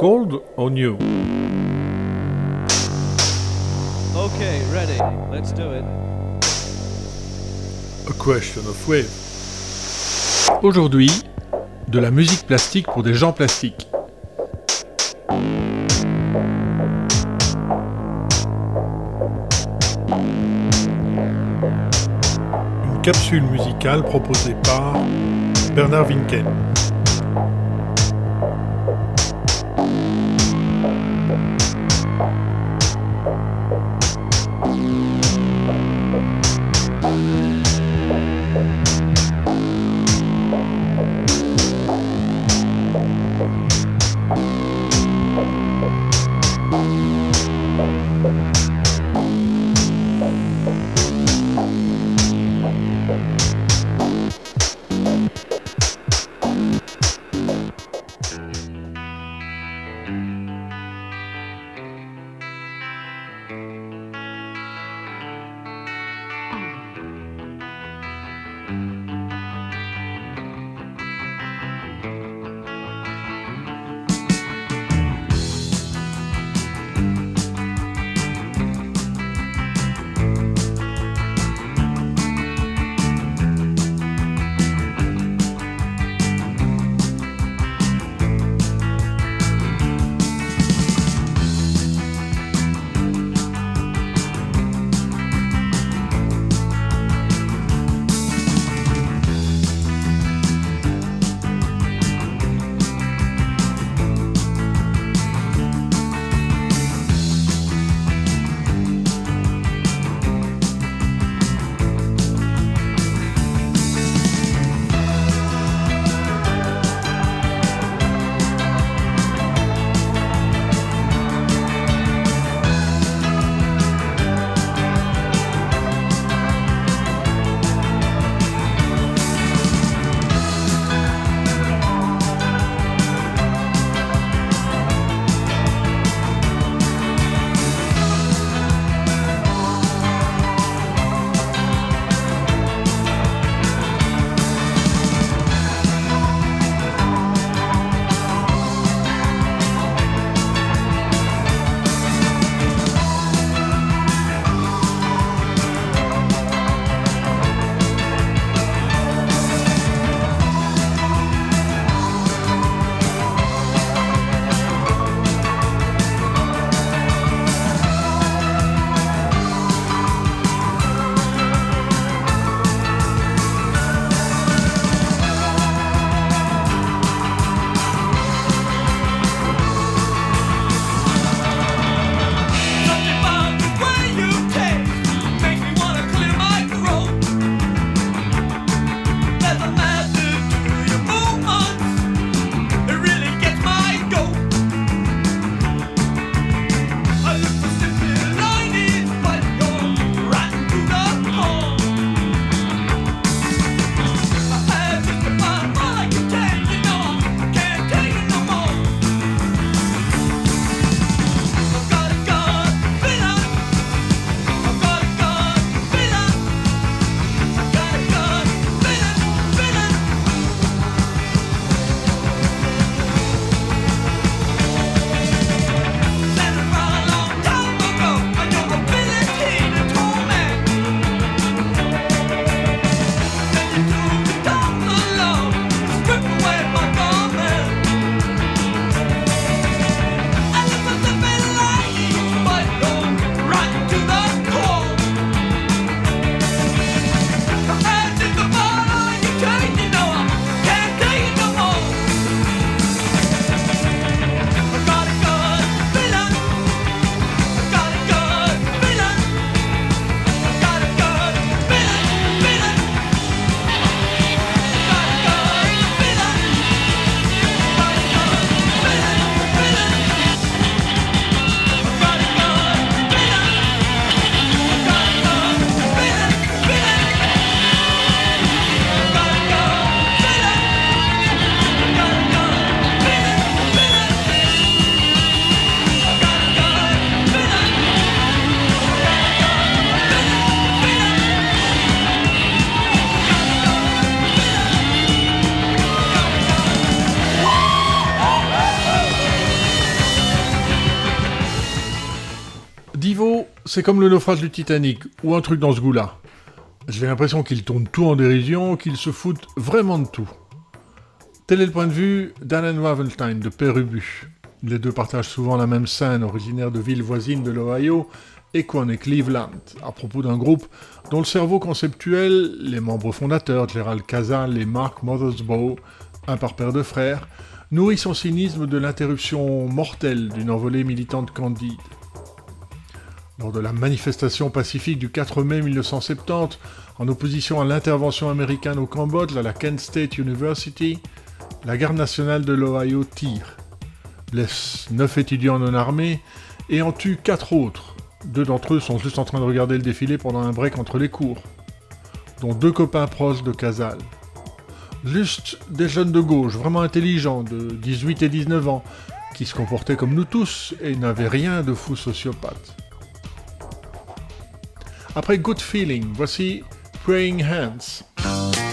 Cold or new Okay, ready. Let's do it. A question of wave. Aujourd'hui, de la musique plastique pour des gens plastiques. Une capsule musicale proposée par Bernard Winken. C'est comme le naufrage du Titanic, ou un truc dans ce goût-là. J'ai l'impression qu'ils tournent tout en dérision, qu'ils se foutent vraiment de tout. Tel est le point de vue d'Alan Ravenstein de Pérubu. Les deux partagent souvent la même scène, originaire de villes voisines de l'Ohio, Equan et Cleveland, à propos d'un groupe dont le cerveau conceptuel, les membres fondateurs, Gerald Casal et Mark Mothersbaugh, un par paire de frères, nourrit son cynisme de l'interruption mortelle d'une envolée militante candide. Lors de la manifestation pacifique du 4 mai 1970, en opposition à l'intervention américaine au Cambodge à la Kent State University, la garde nationale de l'Ohio tire, blesse neuf étudiants non armés et en tue quatre autres. Deux d'entre eux sont juste en train de regarder le défilé pendant un break entre les cours, dont deux copains proches de Casal. Juste des jeunes de gauche, vraiment intelligents, de 18 et 19 ans, qui se comportaient comme nous tous et n'avaient rien de fou sociopathe. Après Good Feeling, voici Praying Hands.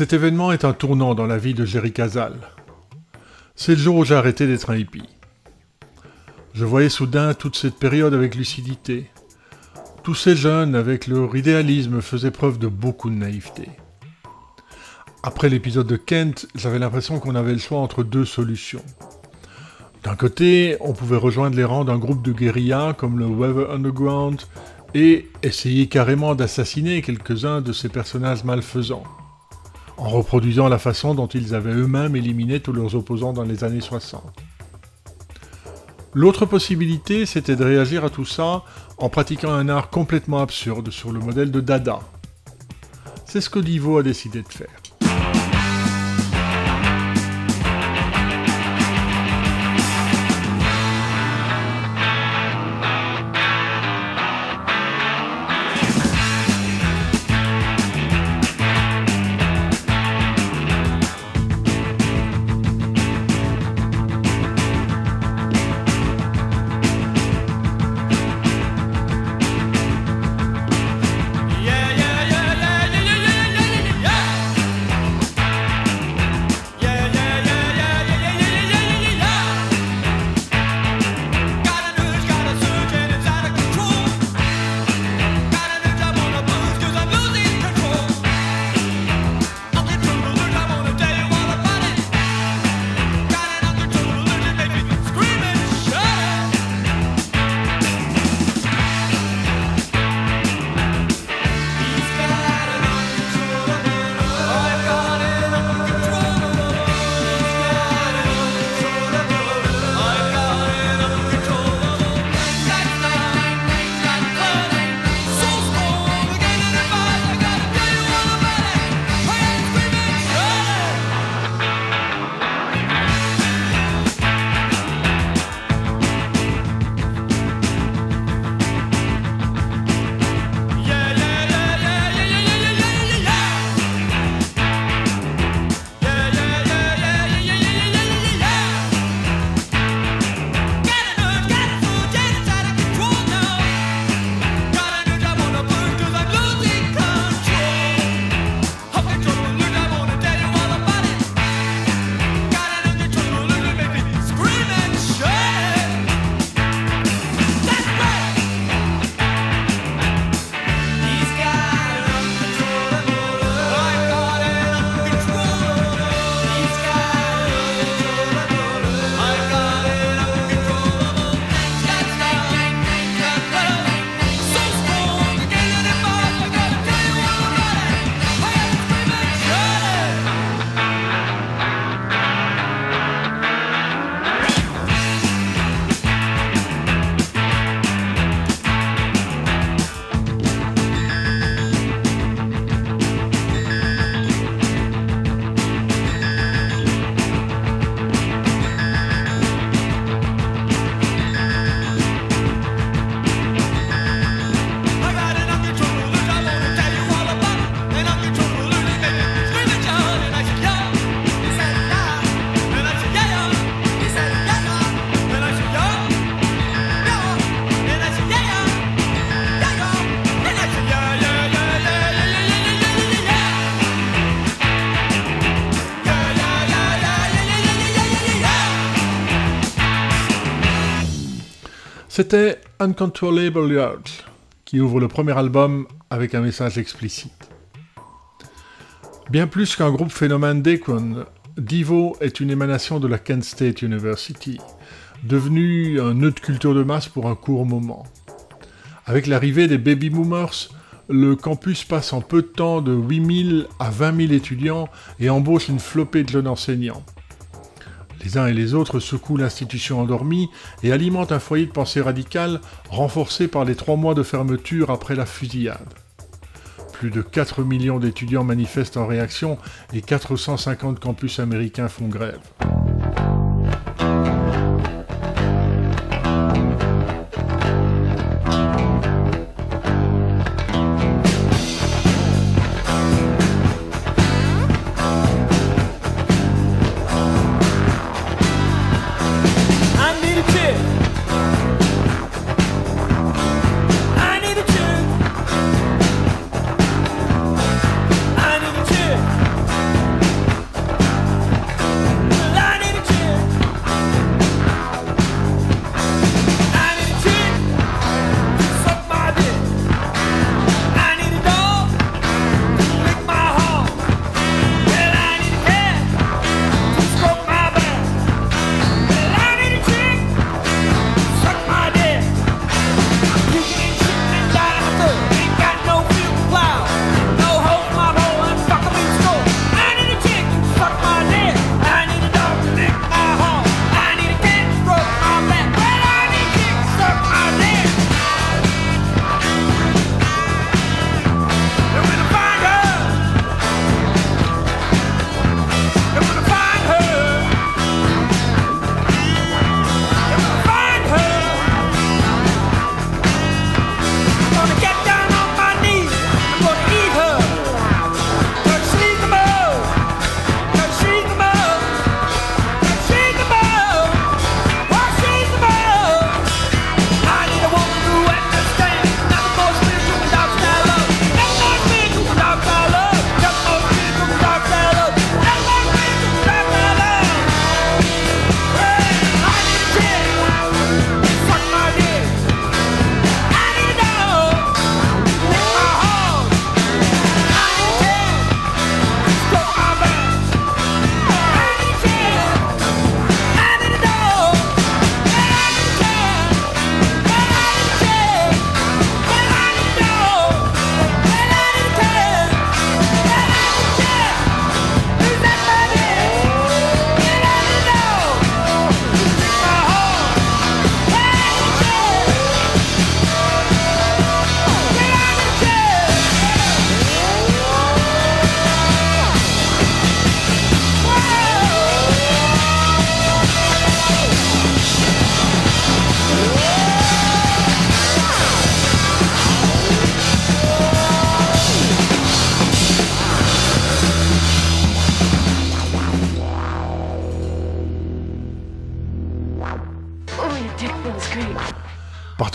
Cet événement est un tournant dans la vie de Jerry Casal. C'est le jour où j'ai arrêté d'être un hippie. Je voyais soudain toute cette période avec lucidité. Tous ces jeunes, avec leur idéalisme, faisaient preuve de beaucoup de naïveté. Après l'épisode de Kent, j'avais l'impression qu'on avait le choix entre deux solutions. D'un côté, on pouvait rejoindre les rangs d'un groupe de guérillas comme le Weather Underground et essayer carrément d'assassiner quelques-uns de ces personnages malfaisants en reproduisant la façon dont ils avaient eux-mêmes éliminé tous leurs opposants dans les années 60. L'autre possibilité, c'était de réagir à tout ça en pratiquant un art complètement absurde sur le modèle de Dada. C'est ce que Divo a décidé de faire. C'était Uncontrollable Yards, qui ouvre le premier album avec un message explicite. Bien plus qu'un groupe phénomène d'Akron, Divo est une émanation de la Kent State University, devenu un nœud de culture de masse pour un court moment. Avec l'arrivée des baby boomers, le campus passe en peu de temps de 8000 à 20 000 étudiants et embauche une flopée de jeunes enseignants. Les uns et les autres secouent l'institution endormie et alimentent un foyer de pensée radicale renforcé par les trois mois de fermeture après la fusillade. Plus de 4 millions d'étudiants manifestent en réaction et 450 campus américains font grève.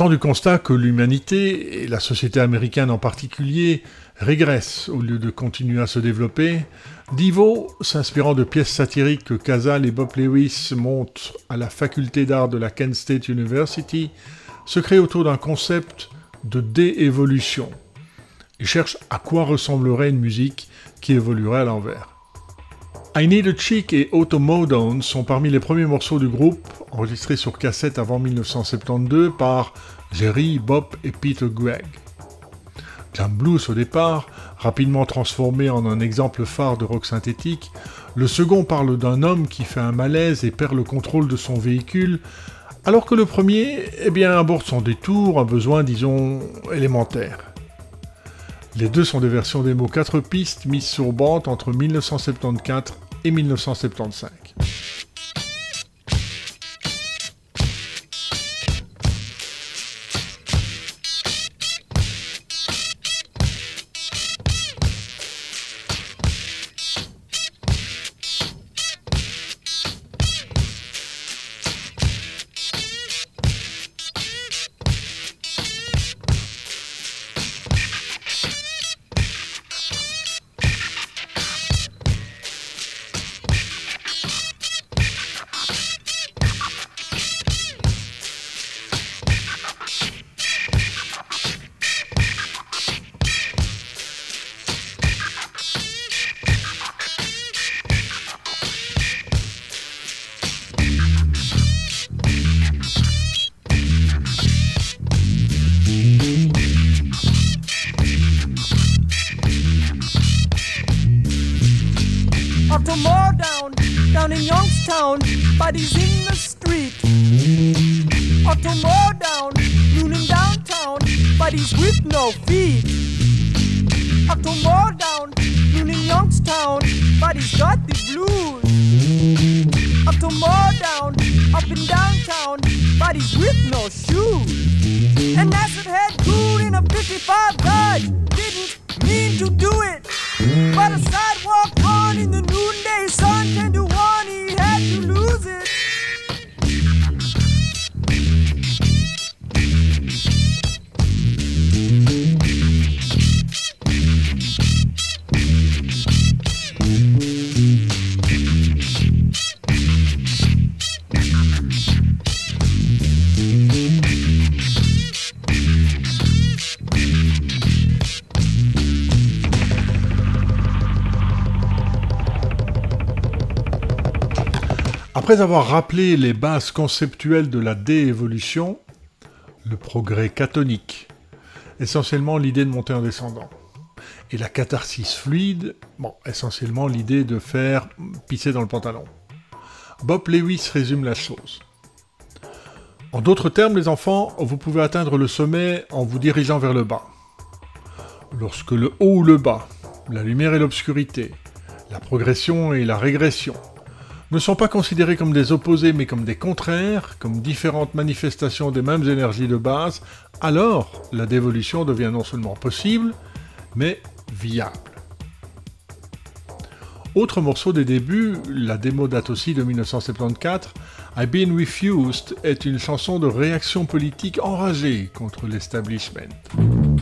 Du constat que l'humanité, et la société américaine en particulier, régresse au lieu de continuer à se développer, Divo, s'inspirant de pièces satiriques que Casal et Bob Lewis montrent à la faculté d'art de la Kent State University, se crée autour d'un concept de déévolution et cherche à quoi ressemblerait une musique qui évoluerait à l'envers. I Need a Chick et Automodone sont parmi les premiers morceaux du groupe, enregistrés sur cassette avant 1972 par Jerry, Bob et Peter Gregg. Jam blues au départ, rapidement transformé en un exemple phare de rock synthétique, le second parle d'un homme qui fait un malaise et perd le contrôle de son véhicule, alors que le premier, eh bien, aborde son détour, un besoin, disons, élémentaire. Les deux sont des versions démo 4 pistes mises sur bande entre 1974 et 1975. Après avoir rappelé les bases conceptuelles de la déévolution, le progrès cathonique, essentiellement l'idée de monter en descendant, et la catharsis fluide, essentiellement l'idée de faire pisser dans le pantalon. Bob Lewis résume la chose. En d'autres termes, les enfants, vous pouvez atteindre le sommet en vous dirigeant vers le bas. Lorsque le haut ou le bas, la lumière et l'obscurité, la progression et la régression, ne sont pas considérés comme des opposés mais comme des contraires, comme différentes manifestations des mêmes énergies de base, alors la dévolution devient non seulement possible, mais viable. Autre morceau des débuts, la démo date aussi de 1974, I've Been Refused est une chanson de réaction politique enragée contre l'establishment.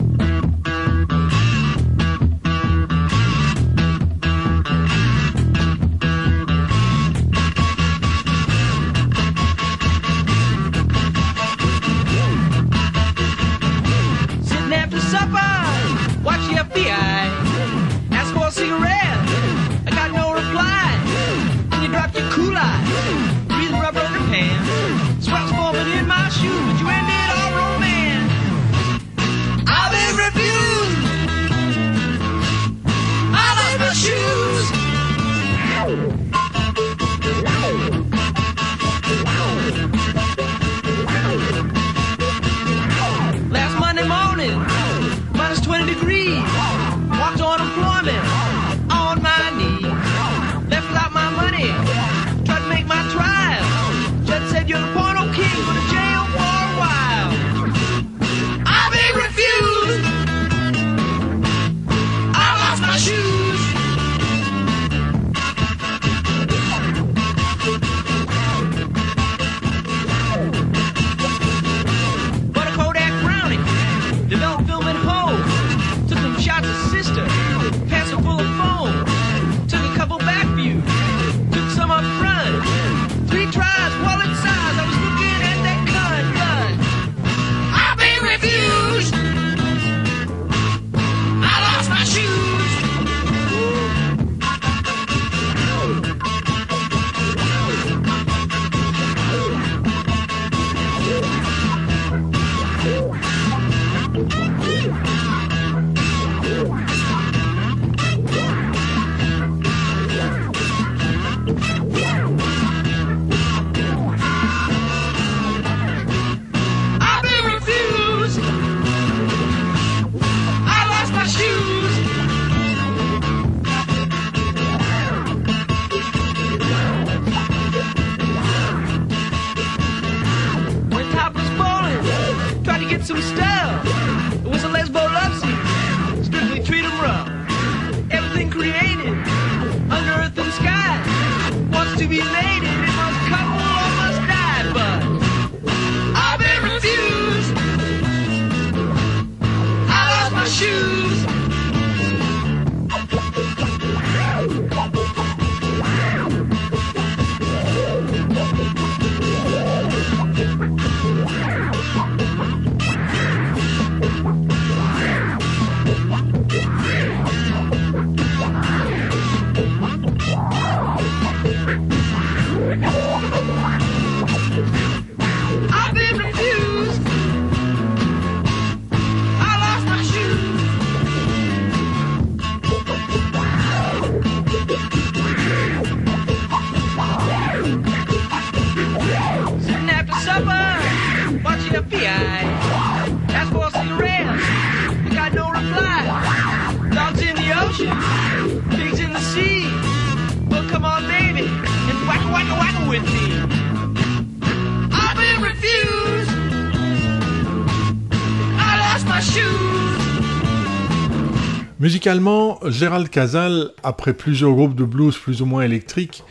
Musicalement, Gérald Casal, après plusieurs groupes de blues plus ou moins électriques,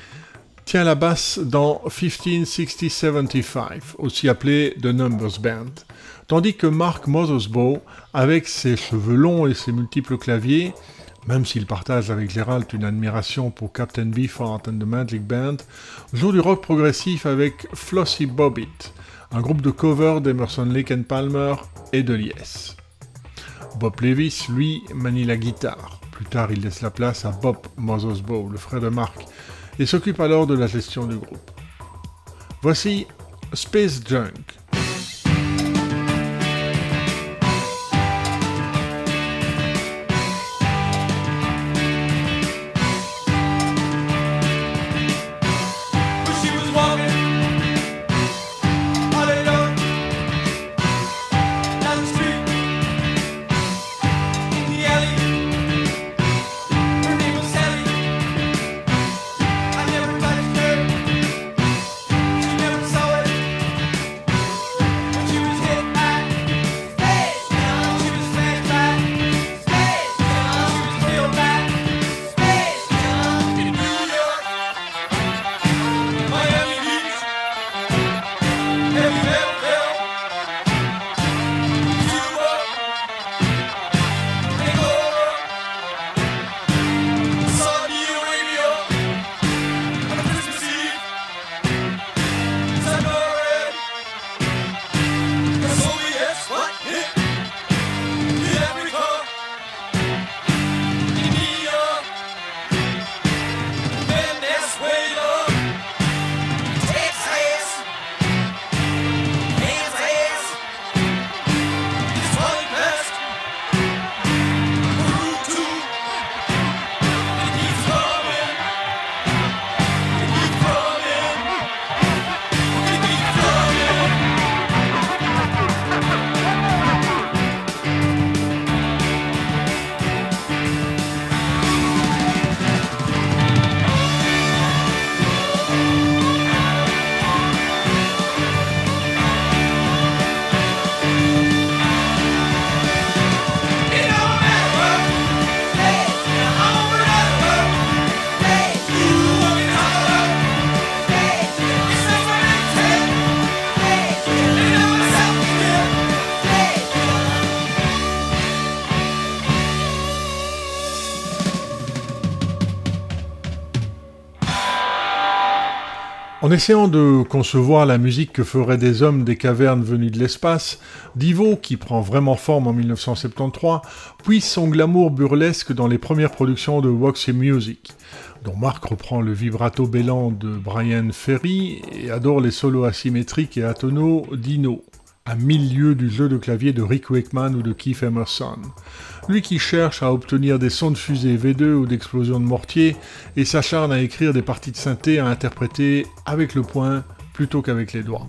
tient la basse dans 1560-75, aussi appelé The Numbers Band, tandis que Mark Mothersbaugh, avec ses cheveux longs et ses multiples claviers, même s'il partage avec Gérald une admiration pour Captain Beefheart and the Magic Band, joue du rock progressif avec Flossie Bobbitt, un groupe de cover d'Emerson Lake Palmer et de Lies. Bob Levis, lui, manie la guitare. Plus tard, il laisse la place à Bob Mothersbaugh, le frère de Mark, et s'occupe alors de la gestion du groupe. Voici Space Junk. En essayant de concevoir la musique que feraient des hommes des cavernes venus de l'espace, Divo, qui prend vraiment forme en 1973, puise son glamour burlesque dans les premières productions de Roxy Music, dont Mark reprend le vibrato bellant de Brian Ferry et adore les solos asymétriques et atonaux d'Ino, à mille lieues du jeu de clavier de Rick Wakeman ou de Keith Emerson. Lui qui cherche à obtenir des sons de fusée V2 ou d'explosion de mortier et s'acharne à écrire des parties de synthé à interpréter avec le poing plutôt qu'avec les doigts.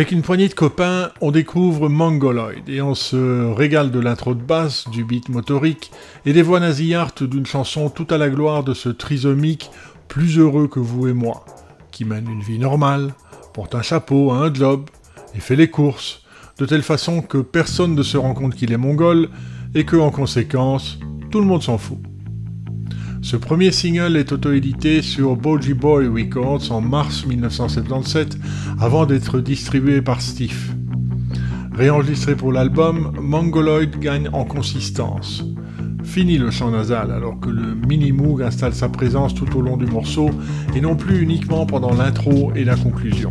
Avec une poignée de copains, on découvre Mongoloid et on se régale de l'intro de basse, du beat motorique et des voix nasillardes d'une chanson tout à la gloire de ce trisomique plus heureux que vous et moi, qui mène une vie normale, porte un chapeau, un job et fait les courses, de telle façon que personne ne se rend compte qu'il est mongol et que, en conséquence, tout le monde s'en fout. Ce premier single est auto-édité sur Boji Boy Records en mars 1977 avant d'être distribué par Steve. Réenregistré pour l'album, Mongoloid gagne en consistance. Fini le chant nasal alors que le mini-moog installe sa présence tout au long du morceau et non plus uniquement pendant l'intro et la conclusion.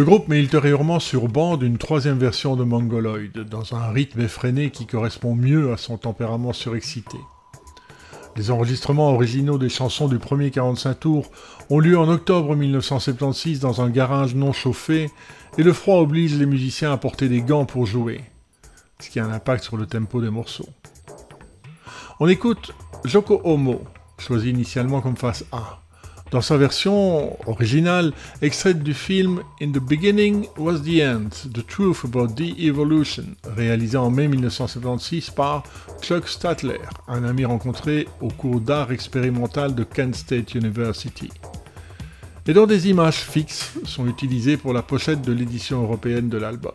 Le groupe met ultérieurement sur bande une troisième version de Mongoloid, dans un rythme effréné qui correspond mieux à son tempérament surexcité. Les enregistrements originaux des chansons du premier 45 tours ont lieu en octobre 1976 dans un garage non chauffé, et le froid oblige les musiciens à porter des gants pour jouer, ce qui a un impact sur le tempo des morceaux. On écoute Joko Homo, choisi initialement comme face A dans sa version originale, extraite du film In the Beginning Was the End, The Truth About the Evolution, réalisé en mai 1976 par Chuck Statler, un ami rencontré au cours d'art expérimental de Kent State University. Et dont des images fixes sont utilisées pour la pochette de l'édition européenne de l'album.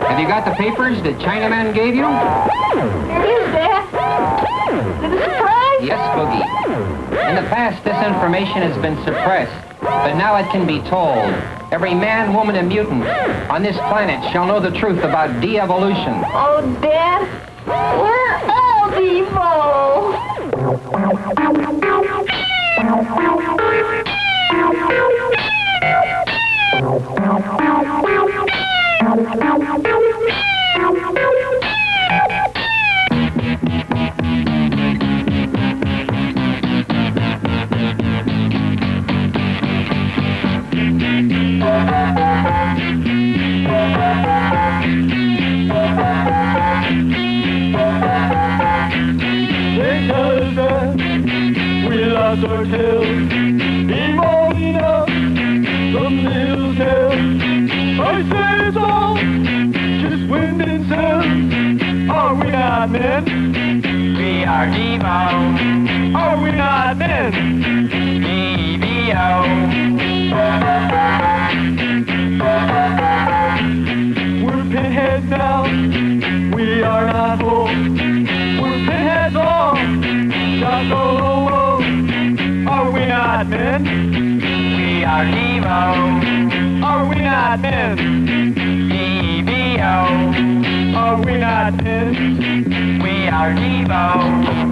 Have you got the papers the Chinaman gave you? It is, Dad. Is it a surprise? Yes, Boogie. In the past, this information has been suppressed, but now it can be told. Every man, woman, and mutant on this planet shall know the truth about de-evolution. Oh, Dad, we're all evil. Lost our tails, evolving up from little tails. I say it's all just wind and sound. Are we not men? We are Devo. Are we not men? Devo. We're pinheads now. We are not whole. We're pinheads low, Are we not men? We are Devo. Are we not men? Devo. Are we not men? We are Devo.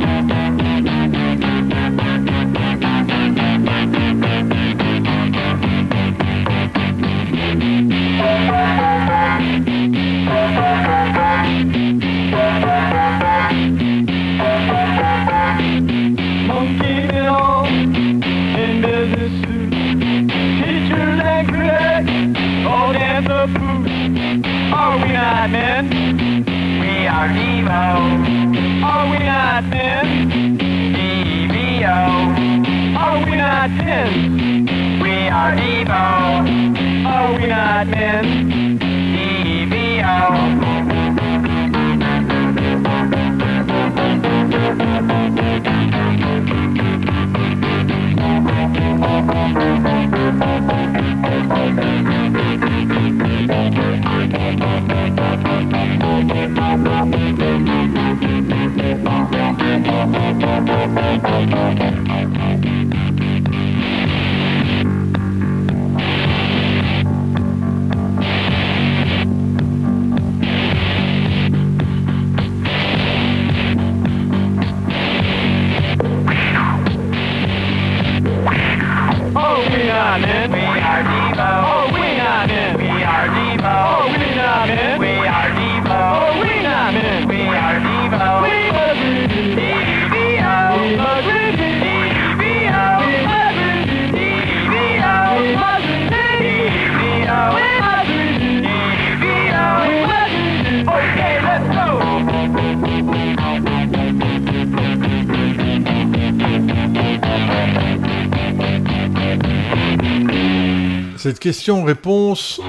Cette question-réponse,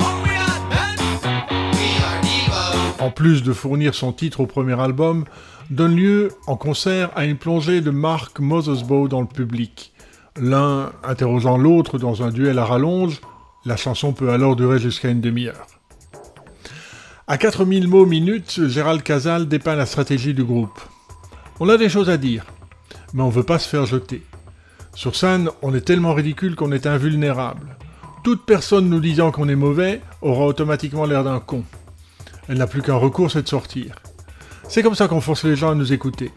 en plus de fournir son titre au premier album, donne lieu en concert à une plongée de Mark Mothersbaugh dans le public. L'un interrogeant l'autre dans un duel à rallonge, la chanson peut alors durer jusqu'à une demi-heure. À 4000 mots minutes, Gérald Casal dépeint la stratégie du groupe. On a des choses à dire, mais on veut pas se faire jeter. Sur scène, on est tellement ridicule qu'on est invulnérable. Toute personne nous disant qu'on est mauvais aura automatiquement l'air d'un con. Elle n'a plus qu'un recours, c'est de sortir. C'est comme ça qu'on force les gens à nous écouter.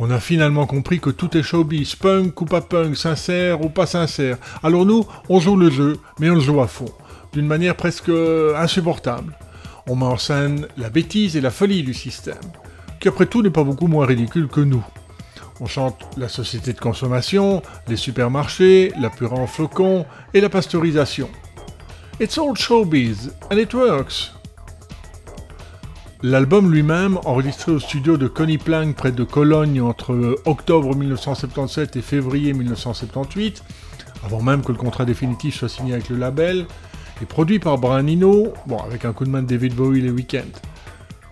On a finalement compris que tout est showbiz, punk ou pas punk, sincère ou pas sincère. Alors nous, on joue le jeu, mais on le joue à fond, d'une manière presque insupportable. On met en scène la bêtise et la folie du système, qui après tout n'est pas beaucoup moins ridicule que nous. On chante la société de consommation, les supermarchés, la purée en flocons et la pasteurisation. It's all showbiz, and it works. L'album lui-même, enregistré au studio de Connie Plank près de Cologne entre octobre 1977 et février 1978, avant même que le contrat définitif soit signé avec le label, est produit par Brian Eno, bon, avec un coup de main de David Bowie les week-ends.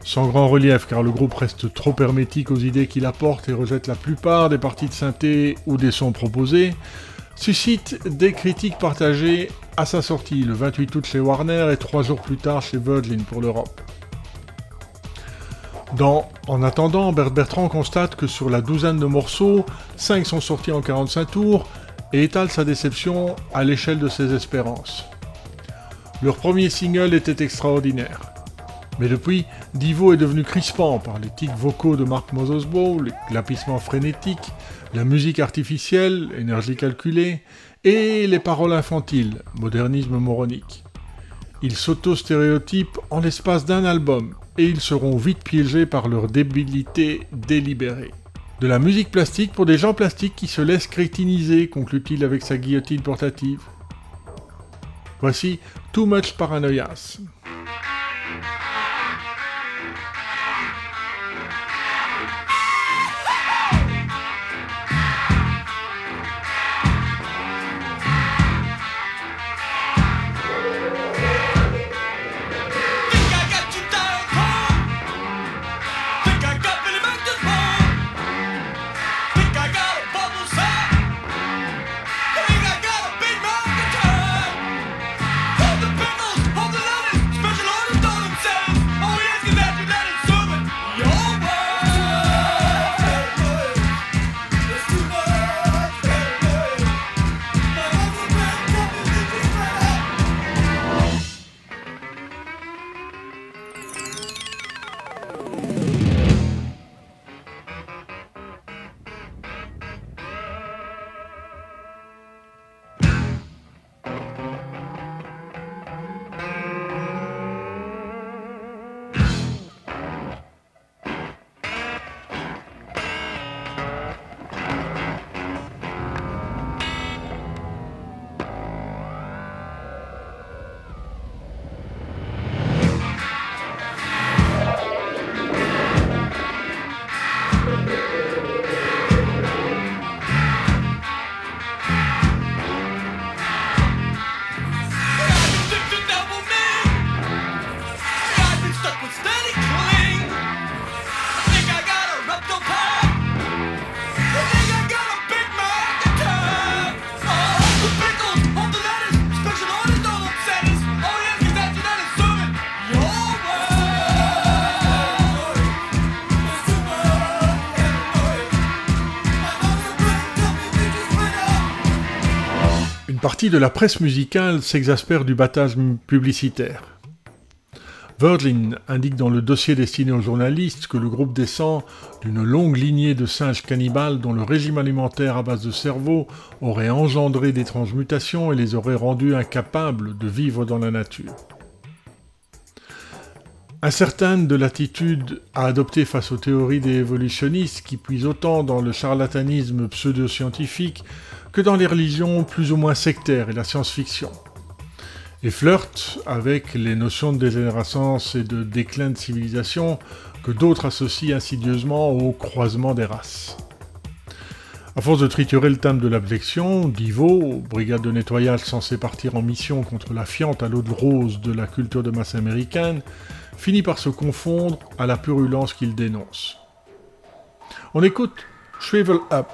Sans grand relief car le groupe reste trop hermétique aux idées qu'il apporte et rejette la plupart des parties de synthé ou des sons proposés, suscite des critiques partagées à sa sortie le 28 août chez Warner et trois jours plus tard chez Virgin pour l'Europe. Dans En attendant, Bert Bertrand constate que sur la douzaine de morceaux, 5 sont sortis en 45 tours et étale sa déception à l'échelle de ses espérances. Leur premier single était extraordinaire. Mais depuis, Divo est devenu crispant par les tics vocaux de Mark Mothersbaugh, les clapissements frénétiques, la musique artificielle, énergie calculée, et les paroles infantiles, modernisme moronique. Ils s'auto-stéréotypent en l'espace d'un album, et ils seront vite piégés par leur débilité délibérée. De la musique plastique pour des gens plastiques qui se laissent crétiniser, conclut-il avec sa guillotine portative. Voici Too Much Paranoias. De la presse musicale s'exaspère du battage publicitaire. Virgin indique dans le dossier destiné aux journalistes que le groupe descend d'une longue lignée de singes cannibales dont le régime alimentaire à base de cerveau aurait engendré d'étranges mutations et les aurait rendus incapables de vivre dans la nature. Incertaine de l'attitude à adopter face aux théories des évolutionnistes qui puisent autant dans le charlatanisme pseudo-scientifique que dans les religions plus ou moins sectaires et la science-fiction. Et flirte avec les notions de dégénérescence et de déclin de civilisation que d'autres associent insidieusement au croisement des races. À force de triturer le thème de l'abjection, Divo, brigade de nettoyage censée partir en mission contre la fiente à l'eau de rose de la culture de masse américaine, finit par se confondre à la purulence qu'il dénonce. On écoute Shrivel Up.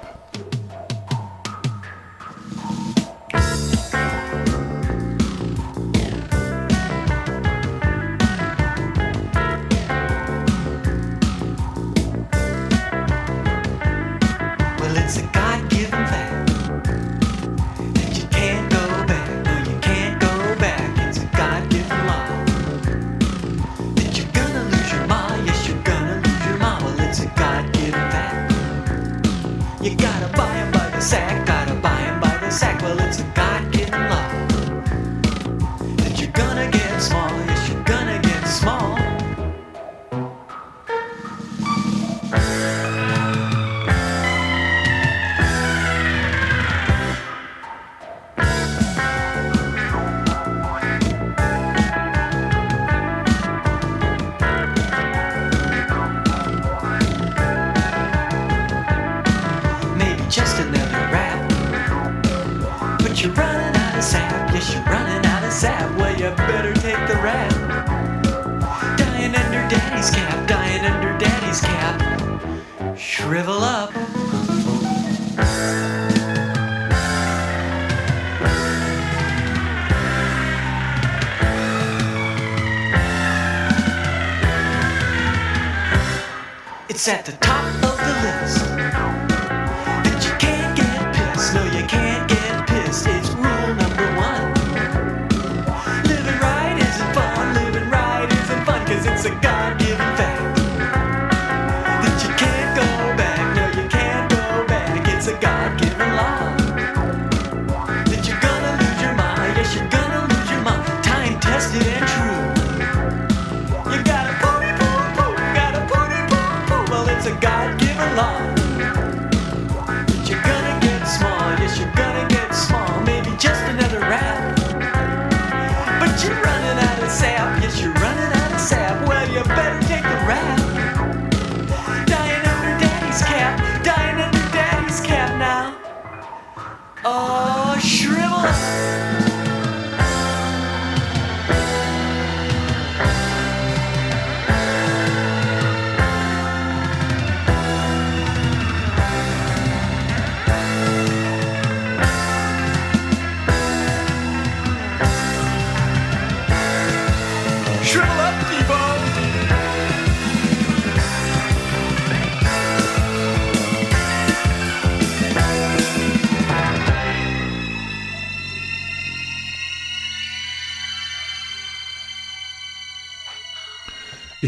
It's at the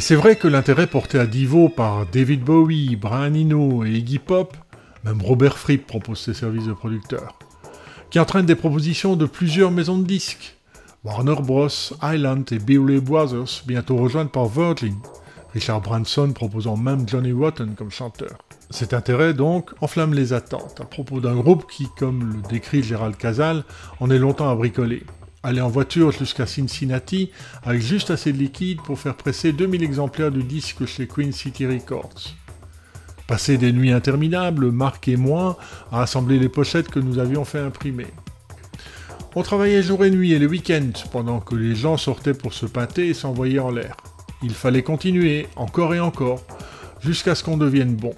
Et c'est vrai que l'intérêt porté à Divo par David Bowie, Brian Eno et Iggy Pop, même Robert Fripp propose ses services de producteur, qui entraîne des propositions de plusieurs maisons de disques. Warner Bros, Island et Beverly Brothers, bientôt rejointes par Virgin, Richard Branson proposant même Johnny Rotten comme chanteur. Cet intérêt, donc, enflamme les attentes, à propos d'un groupe qui, comme le décrit Gérald Casal, en est longtemps à bricoler. Aller en voiture jusqu'à Cincinnati avec juste assez de liquide pour faire presser 2000 exemplaires du disque chez Queen City Records. Passer des nuits interminables, Marc et moi, à assembler les pochettes que nous avions fait imprimer. On travaillait jour et nuit et les week-ends, pendant que les gens sortaient pour se pâter et s'envoyer en l'air. Il fallait continuer, encore et encore, jusqu'à ce qu'on devienne bon.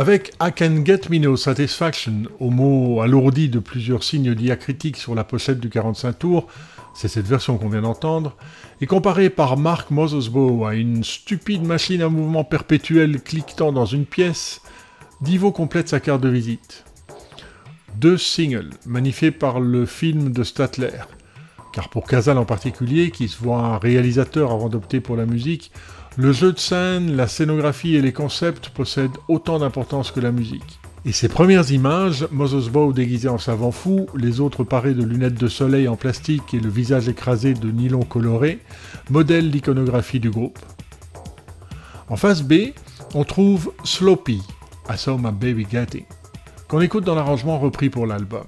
Avec I Can Get Me No Satisfaction, au mot alourdi de plusieurs signes diacritiques sur la pochette du 45 tours, c'est cette version qu'on vient d'entendre, et comparé par Mark Mothersbaugh à une stupide machine à mouvement perpétuel cliquetant dans une pièce, Divo complète sa carte de visite. Deux singles, magnifiés par le film de Statler, car pour Casal en particulier, qui se voit un réalisateur avant d'opter pour la musique, le jeu de scène, la scénographie et les concepts possèdent autant d'importance que la musique. Et ces premières images, Moses Bow déguisé en savant fou, les autres parés de lunettes de soleil en plastique et le visage écrasé de nylon coloré, modèlent l'iconographie du groupe. En face B, on trouve Sloppy, I Saw My Baby Getting, qu'on écoute dans l'arrangement repris pour l'album.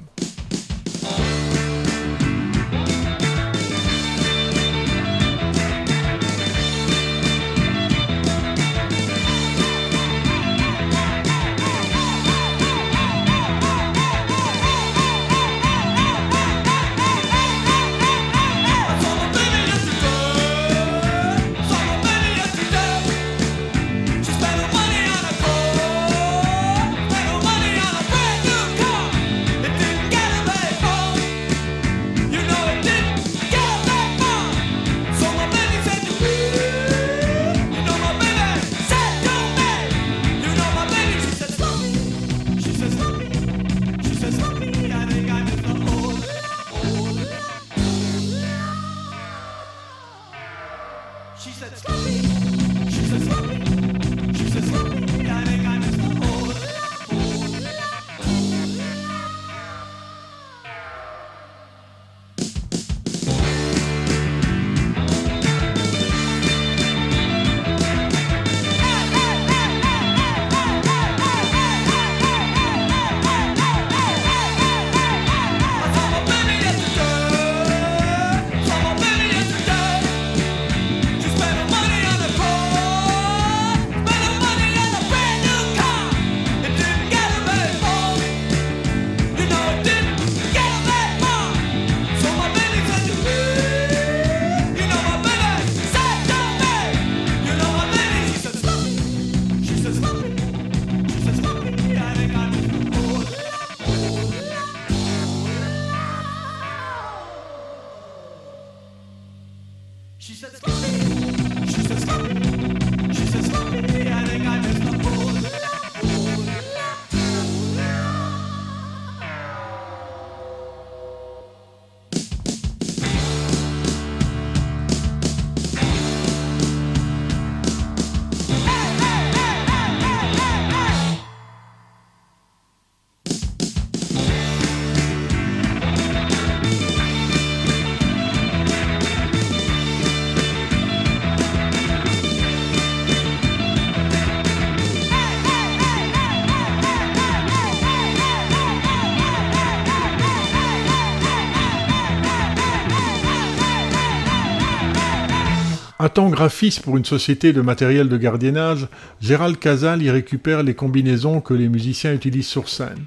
Temps graphiste pour une société de matériel de gardiennage, Gérald Casal y récupère les combinaisons que les musiciens utilisent sur scène.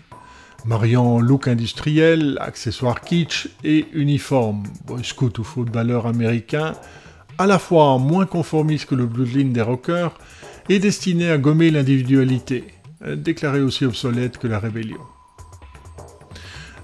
Mariant look industriel, accessoires kitsch et uniforme, boy scout ou footballeur américain, à la fois moins conformiste que le bluesline des rockers et destiné à gommer l'individualité, déclaré aussi obsolète que la rébellion.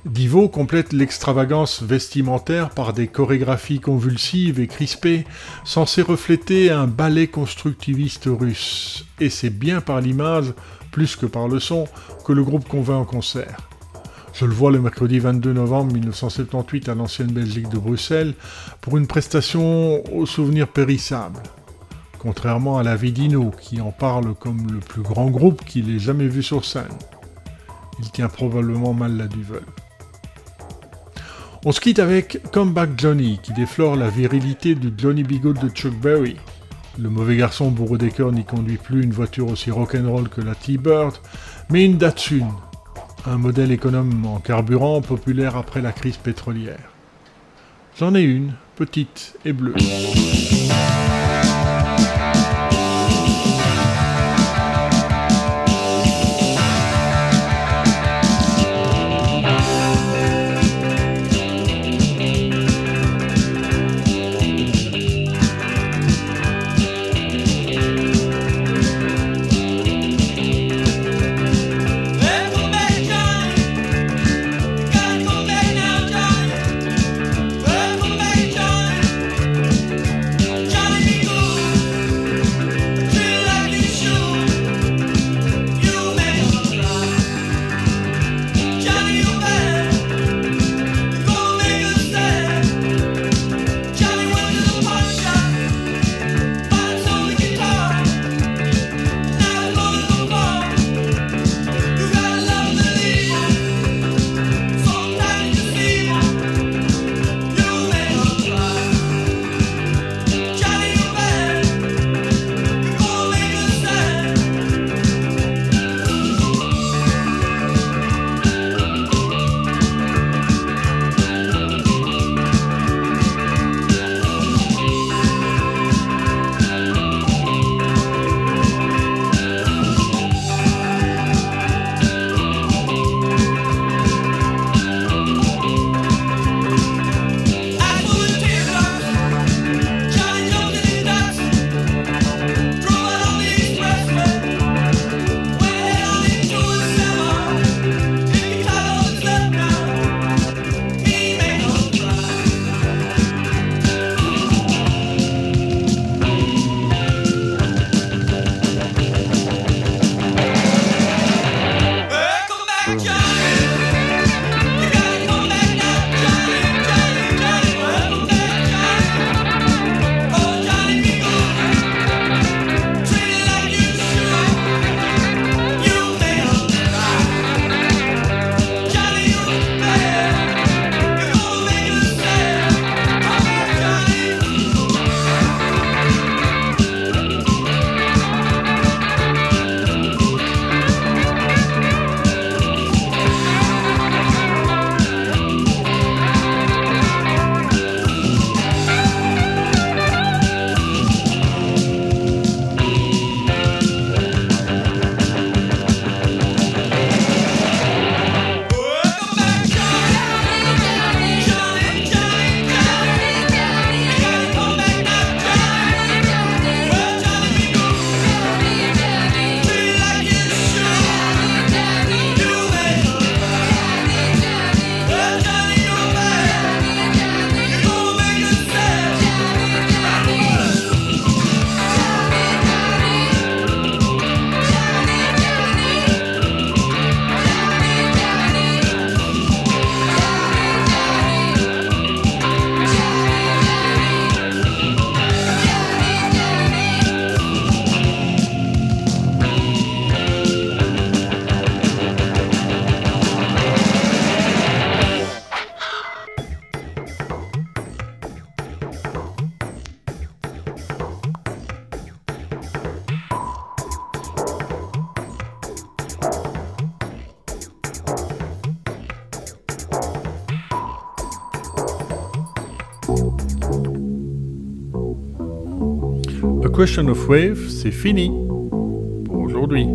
Divo complète l'extravagance vestimentaire par des chorégraphies convulsives et crispées, censées refléter un ballet constructiviste russe. Et c'est bien par l'image, plus que par le son, que le groupe convainc en concert. Je le vois le mercredi 22 novembre 1978 à l'ancienne Belgique de Bruxelles pour une prestation au souvenir périssable. Contrairement à la Vidino qui en parle comme le plus grand groupe qu'il ait jamais vu sur scène. Il tient probablement mal la duvel. On se quitte avec Comeback Johnny, qui déflore la virilité du Johnny Bigot de Chuck Berry. Le mauvais garçon bourreau des cœurs n'y conduit plus une voiture aussi rock'n'roll que la T-Bird, mais une Datsun, un modèle économe en carburant populaire après la crise pétrolière. J'en ai une, petite et bleue. Question of Wave, c'est fini pour aujourd'hui.